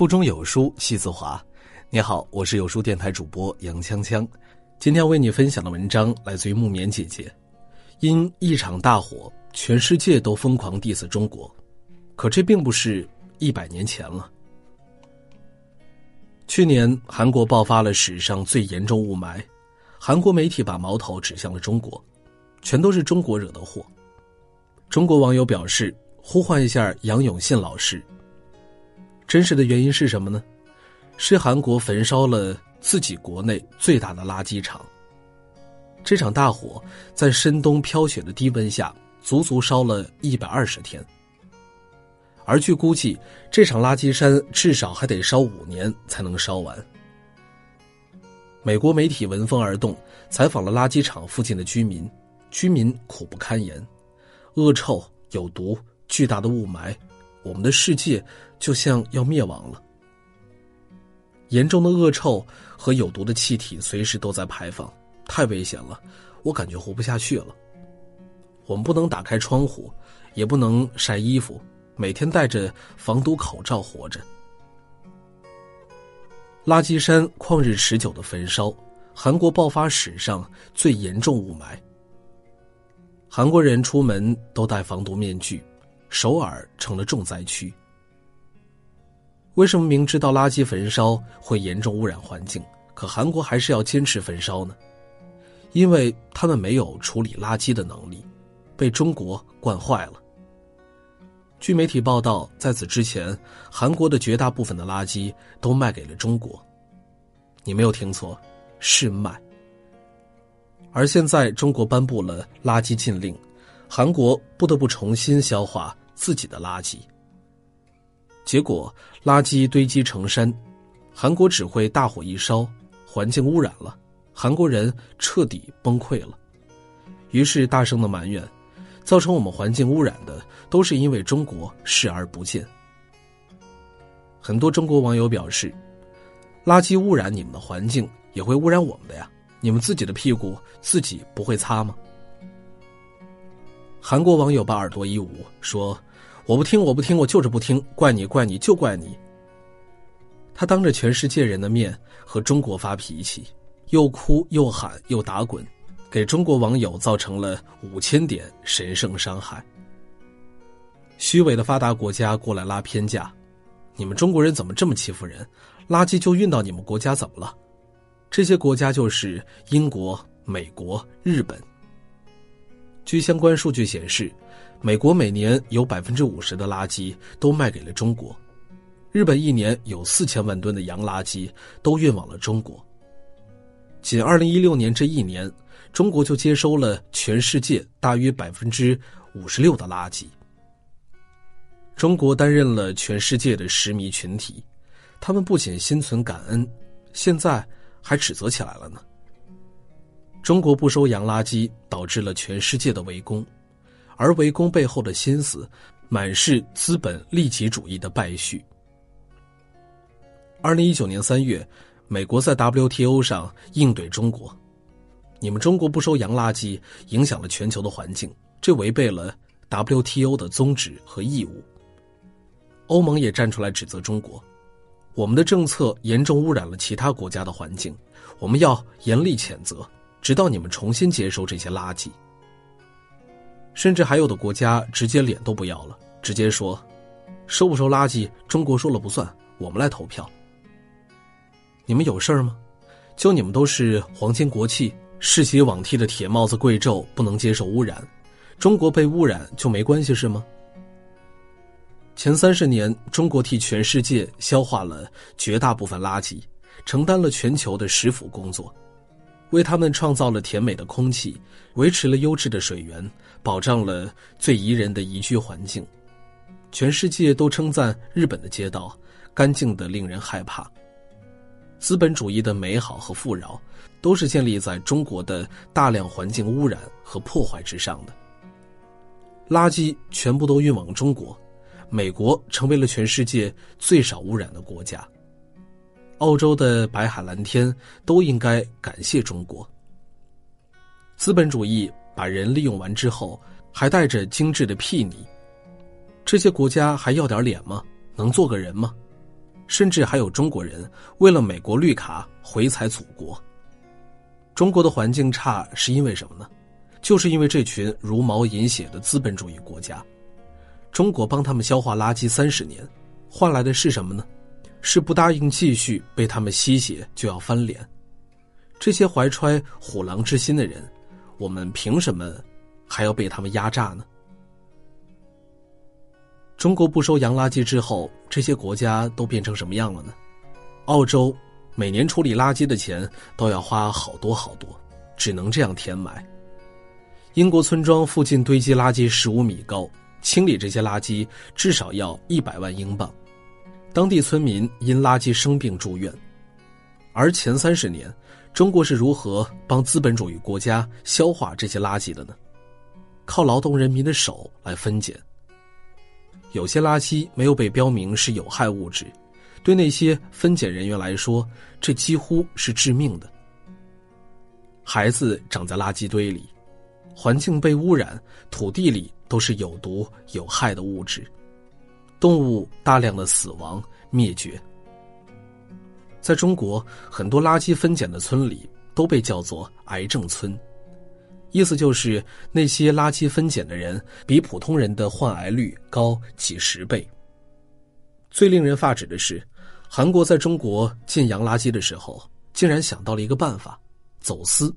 腹中有书气自华。你好，我是有书电台主播杨锵锵。今天为你分享的文章来自于木棉姐姐。因一场大火，全世界都疯狂 diss 中国，可这并不是一百年前了。去年韩国爆发了史上最严重雾霾，韩国媒体把矛头指向了中国，全都是中国惹的祸。中国网友表示，呼唤一下杨永信老师。真实的原因是什么呢？是韩国焚烧了自己国内最大的垃圾场。这场大火在深冬飘雪的低温下，足足烧了一百二十天。而据估计，这场垃圾山至少还得烧五年才能烧完。美国媒体闻风而动，采访了垃圾场附近的居民，居民苦不堪言，恶臭、有毒、巨大的雾霾。我们的世界就像要灭亡了。严重的恶臭和有毒的气体随时都在排放，太危险了，我感觉活不下去了。我们不能打开窗户，也不能晒衣服，每天戴着防毒口罩活着。垃圾山旷日持久的焚烧，韩国爆发史上最严重雾霾。韩国人出门都戴防毒面具。首尔成了重灾区。为什么明知道垃圾焚烧会严重污染环境，可韩国还是要坚持焚烧呢？因为他们没有处理垃圾的能力，被中国惯坏了。据媒体报道，在此之前，韩国的绝大部分的垃圾都卖给了中国。你没有听错，是卖。而现在，中国颁布了垃圾禁令，韩国不得不重新消化。自己的垃圾，结果垃圾堆积成山，韩国只会大火一烧，环境污染了，韩国人彻底崩溃了，于是大声的埋怨，造成我们环境污染的都是因为中国视而不见。很多中国网友表示，垃圾污染你们的环境，也会污染我们的呀，你们自己的屁股自己不会擦吗？韩国网友把耳朵一捂说。我不听，我不听，我就是不听，怪你，怪你，就怪你。他当着全世界人的面和中国发脾气，又哭又喊又打滚，给中国网友造成了五千点神圣伤害。虚伪的发达国家过来拉偏架，你们中国人怎么这么欺负人？垃圾就运到你们国家怎么了？这些国家就是英国、美国、日本。据相关数据显示。美国每年有百分之五十的垃圾都卖给了中国，日本一年有四千万吨的洋垃圾都运往了中国。仅二零一六年这一年，中国就接收了全世界大约百分之五十六的垃圾。中国担任了全世界的食迷群体，他们不仅心存感恩，现在还指责起来了呢。中国不收洋垃圾，导致了全世界的围攻。而围攻背后的心思，满是资本利己主义的败絮。二零一九年三月，美国在 WTO 上应对中国：“你们中国不收洋垃圾，影响了全球的环境，这违背了 WTO 的宗旨和义务。”欧盟也站出来指责中国：“我们的政策严重污染了其他国家的环境，我们要严厉谴责，直到你们重新接收这些垃圾。”甚至还有的国家直接脸都不要了，直接说：“收不收垃圾，中国说了不算，我们来投票。”你们有事儿吗？就你们都是皇亲国戚、世袭罔替的铁帽子贵胄，不能接受污染，中国被污染就没关系是吗？前三十年，中国替全世界消化了绝大部分垃圾，承担了全球的食腐工作。为他们创造了甜美的空气，维持了优质的水源，保障了最宜人的宜居环境。全世界都称赞日本的街道干净的令人害怕。资本主义的美好和富饶，都是建立在中国的大量环境污染和破坏之上的。垃圾全部都运往中国，美国成为了全世界最少污染的国家。澳洲的白海蓝天都应该感谢中国。资本主义把人利用完之后，还带着精致的屁泥，这些国家还要点脸吗？能做个人吗？甚至还有中国人为了美国绿卡回踩祖国。中国的环境差是因为什么呢？就是因为这群茹毛饮血的资本主义国家。中国帮他们消化垃圾三十年，换来的是什么呢？是不答应继续被他们吸血就要翻脸。这些怀揣虎狼之心的人，我们凭什么还要被他们压榨呢？中国不收洋垃圾之后，这些国家都变成什么样了呢？澳洲每年处理垃圾的钱都要花好多好多，只能这样填埋。英国村庄附近堆积垃圾十五米高。清理这些垃圾至少要一百万英镑，当地村民因垃圾生病住院。而前三十年，中国是如何帮资本主义国家消化这些垃圾的呢？靠劳动人民的手来分拣。有些垃圾没有被标明是有害物质，对那些分拣人员来说，这几乎是致命的。孩子长在垃圾堆里，环境被污染，土地里。都是有毒有害的物质，动物大量的死亡灭绝。在中国，很多垃圾分拣的村里都被叫做“癌症村”，意思就是那些垃圾分拣的人比普通人的患癌率高几十倍。最令人发指的是，韩国在中国禁洋垃圾的时候，竟然想到了一个办法——走私，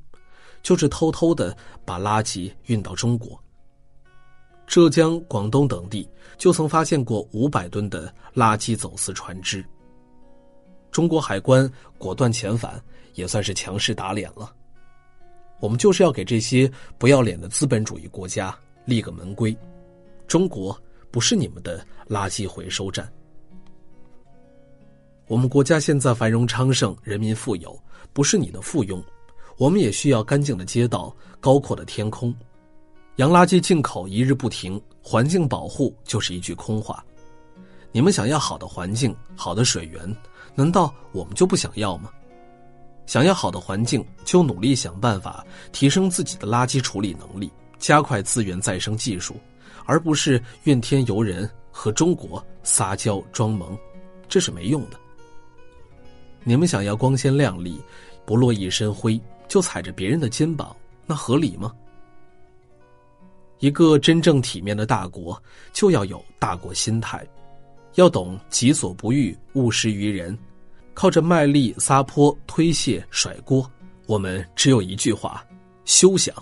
就是偷偷的把垃圾运到中国。浙江、广东等地就曾发现过五百吨的垃圾走私船只。中国海关果断遣返，也算是强势打脸了。我们就是要给这些不要脸的资本主义国家立个门规：中国不是你们的垃圾回收站。我们国家现在繁荣昌盛，人民富有，不是你的附庸。我们也需要干净的街道、高阔的天空。洋垃圾进口一日不停，环境保护就是一句空话。你们想要好的环境、好的水源，难道我们就不想要吗？想要好的环境，就努力想办法提升自己的垃圾处理能力，加快资源再生技术，而不是怨天尤人和中国撒娇装萌，这是没用的。你们想要光鲜亮丽，不落一身灰，就踩着别人的肩膀，那合理吗？一个真正体面的大国，就要有大国心态，要懂己所不欲，勿施于人。靠着卖力撒泼、推卸、甩锅，我们只有一句话：休想！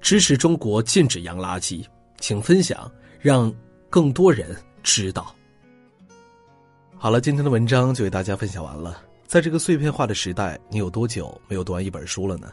支持中国禁止洋垃圾，请分享，让更多人知道。好了，今天的文章就为大家分享完了。在这个碎片化的时代，你有多久没有读完一本书了呢？